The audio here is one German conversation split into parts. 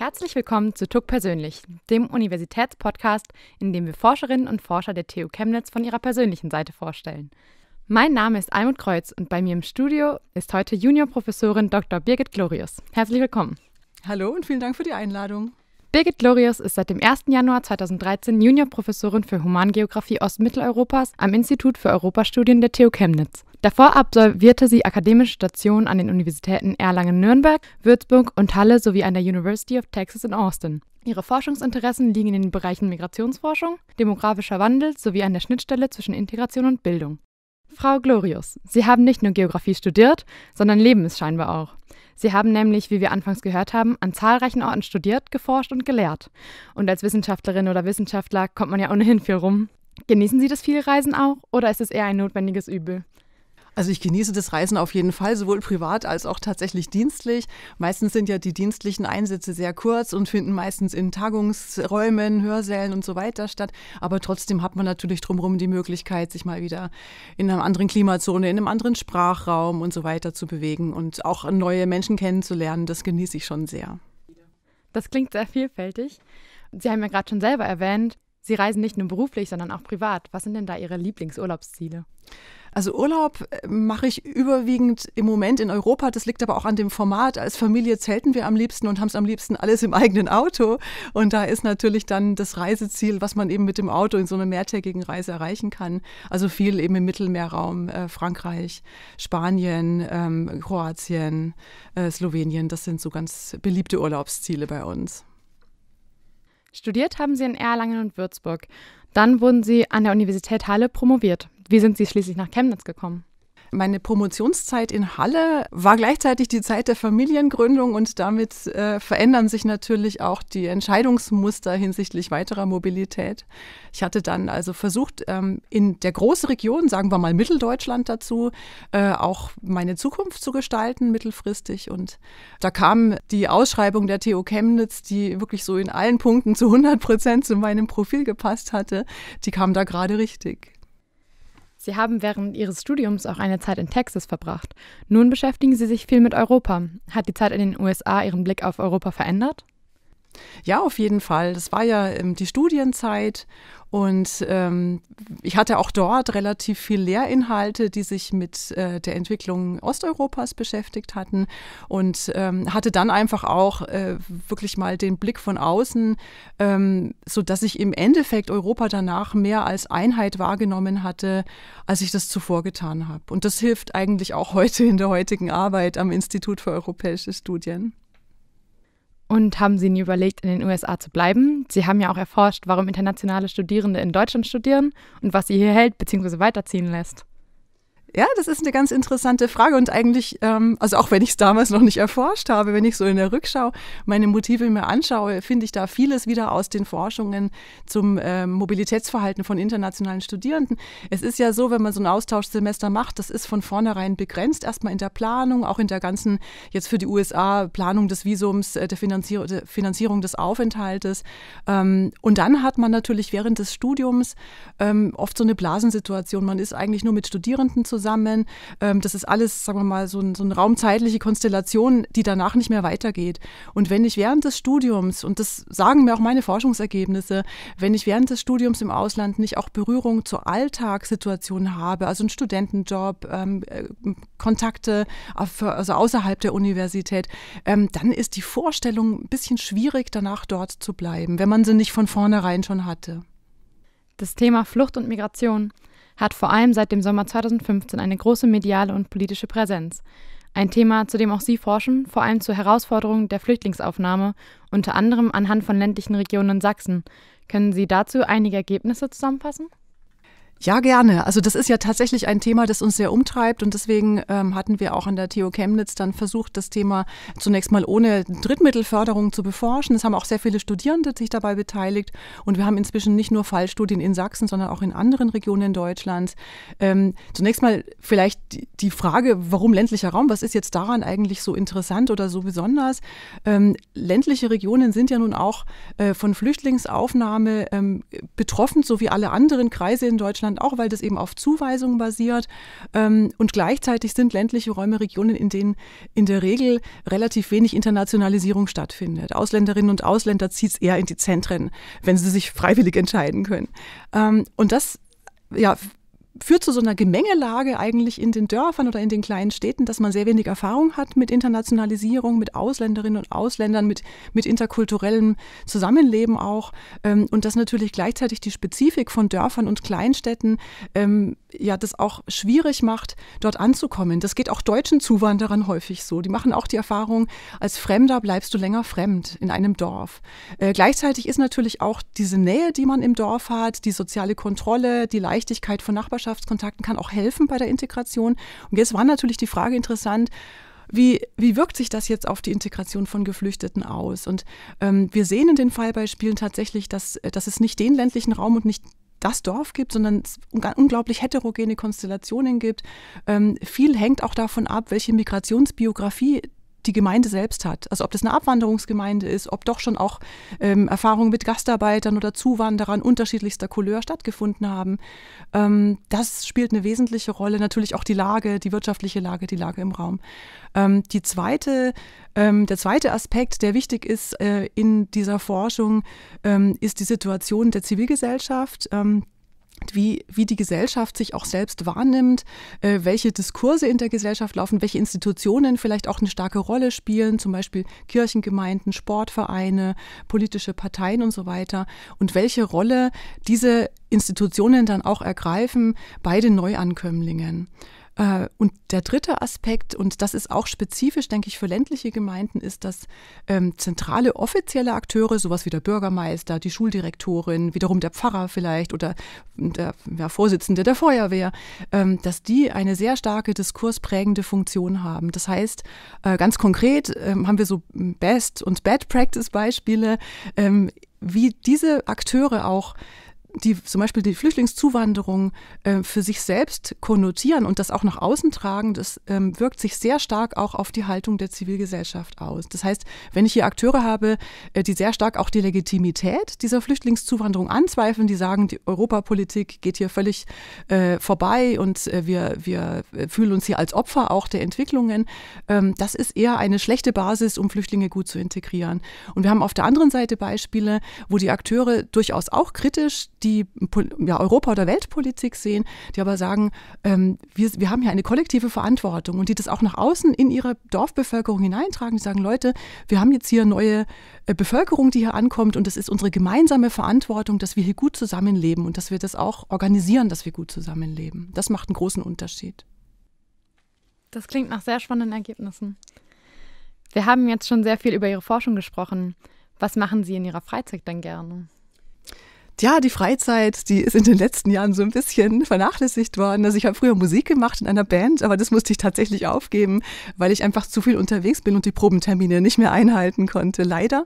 Herzlich willkommen zu TUC Persönlich, dem Universitätspodcast, in dem wir Forscherinnen und Forscher der TU Chemnitz von ihrer persönlichen Seite vorstellen. Mein Name ist Almut Kreuz und bei mir im Studio ist heute Juniorprofessorin Dr. Birgit Glorius. Herzlich willkommen. Hallo und vielen Dank für die Einladung. Birgit Glorius ist seit dem 1. Januar 2013 Juniorprofessorin für Humangeografie Ostmitteleuropas am Institut für Europastudien der TU Chemnitz. Davor absolvierte sie akademische Stationen an den Universitäten Erlangen-Nürnberg, Würzburg und Halle sowie an der University of Texas in Austin. Ihre Forschungsinteressen liegen in den Bereichen Migrationsforschung, demografischer Wandel sowie an der Schnittstelle zwischen Integration und Bildung. Frau Glorius, Sie haben nicht nur Geografie studiert, sondern leben es scheinbar auch. Sie haben nämlich, wie wir anfangs gehört haben, an zahlreichen Orten studiert, geforscht und gelehrt. Und als Wissenschaftlerin oder Wissenschaftler kommt man ja ohnehin viel rum. Genießen Sie das viele Reisen auch oder ist es eher ein notwendiges Übel? Also ich genieße das Reisen auf jeden Fall, sowohl privat als auch tatsächlich dienstlich. Meistens sind ja die dienstlichen Einsätze sehr kurz und finden meistens in Tagungsräumen, Hörsälen und so weiter statt. Aber trotzdem hat man natürlich drumherum die Möglichkeit, sich mal wieder in einer anderen Klimazone, in einem anderen Sprachraum und so weiter zu bewegen und auch neue Menschen kennenzulernen. Das genieße ich schon sehr. Das klingt sehr vielfältig. Sie haben ja gerade schon selber erwähnt, Sie reisen nicht nur beruflich, sondern auch privat. Was sind denn da Ihre Lieblingsurlaubsziele? Also Urlaub äh, mache ich überwiegend im Moment in Europa. Das liegt aber auch an dem Format. Als Familie zelten wir am liebsten und haben es am liebsten alles im eigenen Auto. Und da ist natürlich dann das Reiseziel, was man eben mit dem Auto in so einer mehrtägigen Reise erreichen kann. Also viel eben im Mittelmeerraum, äh, Frankreich, Spanien, ähm, Kroatien, äh, Slowenien. Das sind so ganz beliebte Urlaubsziele bei uns. Studiert haben Sie in Erlangen und Würzburg. Dann wurden Sie an der Universität Halle promoviert. Wie sind Sie schließlich nach Chemnitz gekommen? Meine Promotionszeit in Halle war gleichzeitig die Zeit der Familiengründung und damit äh, verändern sich natürlich auch die Entscheidungsmuster hinsichtlich weiterer Mobilität. Ich hatte dann also versucht, ähm, in der großen Region, sagen wir mal Mitteldeutschland dazu, äh, auch meine Zukunft zu gestalten, mittelfristig. Und da kam die Ausschreibung der TU Chemnitz, die wirklich so in allen Punkten zu 100 Prozent zu meinem Profil gepasst hatte, die kam da gerade richtig. Sie haben während Ihres Studiums auch eine Zeit in Texas verbracht. Nun beschäftigen Sie sich viel mit Europa. Hat die Zeit in den USA Ihren Blick auf Europa verändert? Ja, auf jeden Fall. Das war ja ähm, die Studienzeit und ähm, ich hatte auch dort relativ viel Lehrinhalte, die sich mit äh, der Entwicklung Osteuropas beschäftigt hatten und ähm, hatte dann einfach auch äh, wirklich mal den Blick von außen, ähm, so dass ich im Endeffekt Europa danach mehr als Einheit wahrgenommen hatte, als ich das zuvor getan habe. Und das hilft eigentlich auch heute in der heutigen Arbeit am Institut für europäische Studien. Und haben Sie nie überlegt, in den USA zu bleiben? Sie haben ja auch erforscht, warum internationale Studierende in Deutschland studieren und was sie hier hält bzw. weiterziehen lässt. Ja, das ist eine ganz interessante Frage und eigentlich, ähm, also auch wenn ich es damals noch nicht erforscht habe, wenn ich so in der Rückschau meine Motive mir anschaue, finde ich da vieles wieder aus den Forschungen zum ähm, Mobilitätsverhalten von internationalen Studierenden. Es ist ja so, wenn man so ein Austauschsemester macht, das ist von vornherein begrenzt, erstmal in der Planung, auch in der ganzen, jetzt für die USA, Planung des Visums, äh, der, Finanzier der, Finanzierung des Aufenthaltes. Ähm, und dann hat man natürlich während des Studiums ähm, oft so eine Blasensituation. Man ist eigentlich nur mit Studierenden zusammen zusammen. Ähm, das ist alles, sagen wir mal, so, ein, so eine raumzeitliche Konstellation, die danach nicht mehr weitergeht. Und wenn ich während des Studiums, und das sagen mir auch meine Forschungsergebnisse, wenn ich während des Studiums im Ausland nicht auch Berührung zur Alltagssituation habe, also einen Studentenjob, ähm, äh, Kontakte also außerhalb der Universität, ähm, dann ist die Vorstellung ein bisschen schwierig, danach dort zu bleiben, wenn man sie nicht von vornherein schon hatte. Das Thema Flucht und Migration hat vor allem seit dem Sommer 2015 eine große mediale und politische Präsenz. Ein Thema, zu dem auch Sie forschen, vor allem zur Herausforderung der Flüchtlingsaufnahme, unter anderem anhand von ländlichen Regionen in Sachsen. Können Sie dazu einige Ergebnisse zusammenfassen? Ja, gerne. Also das ist ja tatsächlich ein Thema, das uns sehr umtreibt und deswegen ähm, hatten wir auch an der TU Chemnitz dann versucht, das Thema zunächst mal ohne Drittmittelförderung zu beforschen. Es haben auch sehr viele Studierende sich dabei beteiligt und wir haben inzwischen nicht nur Fallstudien in Sachsen, sondern auch in anderen Regionen Deutschlands. Ähm, zunächst mal vielleicht die Frage, warum ländlicher Raum? Was ist jetzt daran eigentlich so interessant oder so besonders? Ähm, ländliche Regionen sind ja nun auch äh, von Flüchtlingsaufnahme ähm, betroffen, so wie alle anderen Kreise in Deutschland Deutschland auch, weil das eben auf Zuweisung basiert. Ähm, und gleichzeitig sind ländliche Räume Regionen, in denen in der Regel relativ wenig Internationalisierung stattfindet. Ausländerinnen und Ausländer zieht es eher in die Zentren, wenn sie sich freiwillig entscheiden können. Ähm, und das ja, führt zu so einer Gemengelage eigentlich in den Dörfern oder in den kleinen Städten, dass man sehr wenig Erfahrung hat mit Internationalisierung, mit Ausländerinnen und Ausländern, mit, mit interkulturellem Zusammenleben auch. Ähm, und dass natürlich gleichzeitig die Spezifik von Dörfern und Kleinstädten ähm, ja das auch schwierig macht, dort anzukommen. Das geht auch deutschen Zuwanderern häufig so. Die machen auch die Erfahrung, als Fremder bleibst du länger fremd in einem Dorf. Äh, gleichzeitig ist natürlich auch diese Nähe, die man im Dorf hat, die soziale Kontrolle, die Leichtigkeit von Nachbarschaftskontakten kann auch helfen bei der Integration. Und jetzt war natürlich die Frage interessant, wie, wie wirkt sich das jetzt auf die Integration von Geflüchteten aus? Und ähm, wir sehen in den Fallbeispielen tatsächlich, dass, dass es nicht den ländlichen Raum und nicht das Dorf gibt, sondern es unglaublich heterogene Konstellationen gibt. Ähm, viel hängt auch davon ab, welche Migrationsbiografie die Gemeinde selbst hat. Also ob das eine Abwanderungsgemeinde ist, ob doch schon auch ähm, Erfahrungen mit Gastarbeitern oder Zuwanderern unterschiedlichster Couleur stattgefunden haben. Ähm, das spielt eine wesentliche Rolle. Natürlich auch die Lage, die wirtschaftliche Lage, die Lage im Raum. Ähm, die zweite, ähm, der zweite Aspekt, der wichtig ist äh, in dieser Forschung, ähm, ist die Situation der Zivilgesellschaft. Wie, wie die Gesellschaft sich auch selbst wahrnimmt, äh, welche Diskurse in der Gesellschaft laufen, welche Institutionen vielleicht auch eine starke Rolle spielen, zum Beispiel Kirchengemeinden, Sportvereine, politische Parteien und so weiter, und welche Rolle diese Institutionen dann auch ergreifen bei den Neuankömmlingen. Äh, und der dritte Aspekt, und das ist auch spezifisch, denke ich, für ländliche Gemeinden, ist, dass ähm, zentrale offizielle Akteure, sowas wie der Bürgermeister, die Schuldirektorin, wiederum der Pfarrer vielleicht oder der ja, Vorsitzende der Feuerwehr, ähm, dass die eine sehr starke diskursprägende Funktion haben. Das heißt, äh, ganz konkret ähm, haben wir so Best- und Bad-Practice-Beispiele, ähm, wie diese Akteure auch die zum Beispiel die Flüchtlingszuwanderung äh, für sich selbst konnotieren und das auch nach außen tragen, das ähm, wirkt sich sehr stark auch auf die Haltung der Zivilgesellschaft aus. Das heißt, wenn ich hier Akteure habe, äh, die sehr stark auch die Legitimität dieser Flüchtlingszuwanderung anzweifeln, die sagen, die Europapolitik geht hier völlig äh, vorbei und äh, wir, wir fühlen uns hier als Opfer auch der Entwicklungen, ähm, das ist eher eine schlechte Basis, um Flüchtlinge gut zu integrieren. Und wir haben auf der anderen Seite Beispiele, wo die Akteure durchaus auch kritisch die ja, Europa- oder Weltpolitik sehen, die aber sagen, ähm, wir, wir haben hier eine kollektive Verantwortung und die das auch nach außen in ihre Dorfbevölkerung hineintragen. Die sagen, Leute, wir haben jetzt hier neue äh, Bevölkerung, die hier ankommt und es ist unsere gemeinsame Verantwortung, dass wir hier gut zusammenleben und dass wir das auch organisieren, dass wir gut zusammenleben. Das macht einen großen Unterschied. Das klingt nach sehr spannenden Ergebnissen. Wir haben jetzt schon sehr viel über Ihre Forschung gesprochen. Was machen Sie in Ihrer Freizeit dann gerne? Ja, die Freizeit, die ist in den letzten Jahren so ein bisschen vernachlässigt worden. Also ich habe früher Musik gemacht in einer Band, aber das musste ich tatsächlich aufgeben, weil ich einfach zu viel unterwegs bin und die Probentermine nicht mehr einhalten konnte, leider.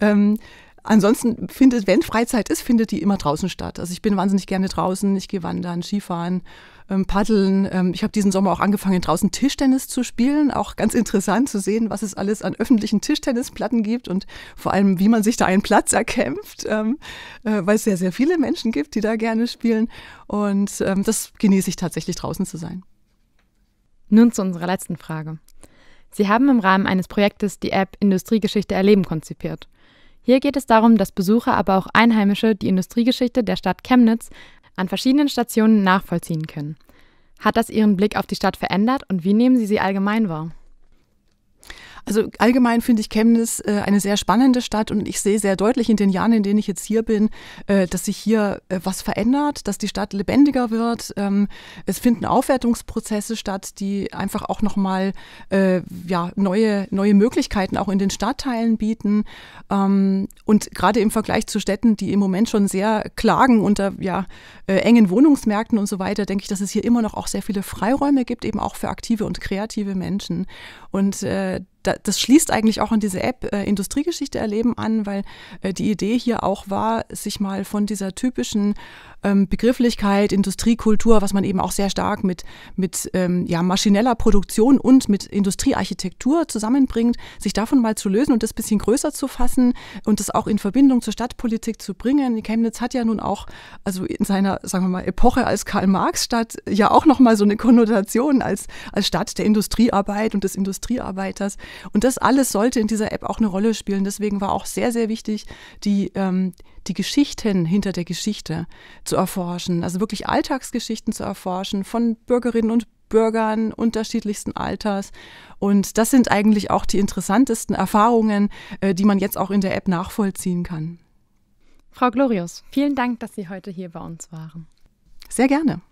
Ähm, Ansonsten findet, wenn Freizeit ist, findet die immer draußen statt. Also ich bin wahnsinnig gerne draußen. Ich gehe wandern, Skifahren, ähm, paddeln. Ähm, ich habe diesen Sommer auch angefangen, draußen Tischtennis zu spielen. Auch ganz interessant zu sehen, was es alles an öffentlichen Tischtennisplatten gibt und vor allem, wie man sich da einen Platz erkämpft, ähm, äh, weil es sehr, sehr viele Menschen gibt, die da gerne spielen. Und ähm, das genieße ich tatsächlich, draußen zu sein. Nun zu unserer letzten Frage. Sie haben im Rahmen eines Projektes die App Industriegeschichte erleben konzipiert. Hier geht es darum, dass Besucher, aber auch Einheimische die Industriegeschichte der Stadt Chemnitz an verschiedenen Stationen nachvollziehen können. Hat das Ihren Blick auf die Stadt verändert und wie nehmen Sie sie allgemein wahr? Also allgemein finde ich Chemnitz äh, eine sehr spannende Stadt und ich sehe sehr deutlich in den Jahren, in denen ich jetzt hier bin, äh, dass sich hier äh, was verändert, dass die Stadt lebendiger wird. Ähm, es finden Aufwertungsprozesse statt, die einfach auch nochmal äh, ja, neue, neue Möglichkeiten auch in den Stadtteilen bieten. Ähm, und gerade im Vergleich zu Städten, die im Moment schon sehr klagen unter ja, äh, engen Wohnungsmärkten und so weiter, denke ich, dass es hier immer noch auch sehr viele Freiräume gibt, eben auch für aktive und kreative Menschen. Und äh, das schließt eigentlich auch an diese App äh, Industriegeschichte erleben an, weil äh, die Idee hier auch war, sich mal von dieser typischen ähm, Begrifflichkeit, Industriekultur, was man eben auch sehr stark mit, mit ähm, ja, maschineller Produktion und mit Industriearchitektur zusammenbringt, sich davon mal zu lösen und das bisschen größer zu fassen und das auch in Verbindung zur Stadtpolitik zu bringen. Chemnitz hat ja nun auch, also in seiner, sagen wir mal, Epoche als Karl-Marx-Stadt ja auch nochmal so eine Konnotation als, als Stadt der Industriearbeit und des Industriearbeiters. Und das alles sollte in dieser App auch eine Rolle spielen. Deswegen war auch sehr, sehr wichtig, die, ähm, die Geschichten hinter der Geschichte zu erforschen, also wirklich Alltagsgeschichten zu erforschen von Bürgerinnen und Bürgern unterschiedlichsten Alters. Und das sind eigentlich auch die interessantesten Erfahrungen, äh, die man jetzt auch in der App nachvollziehen kann. Frau Glorius, vielen Dank, dass Sie heute hier bei uns waren. Sehr gerne.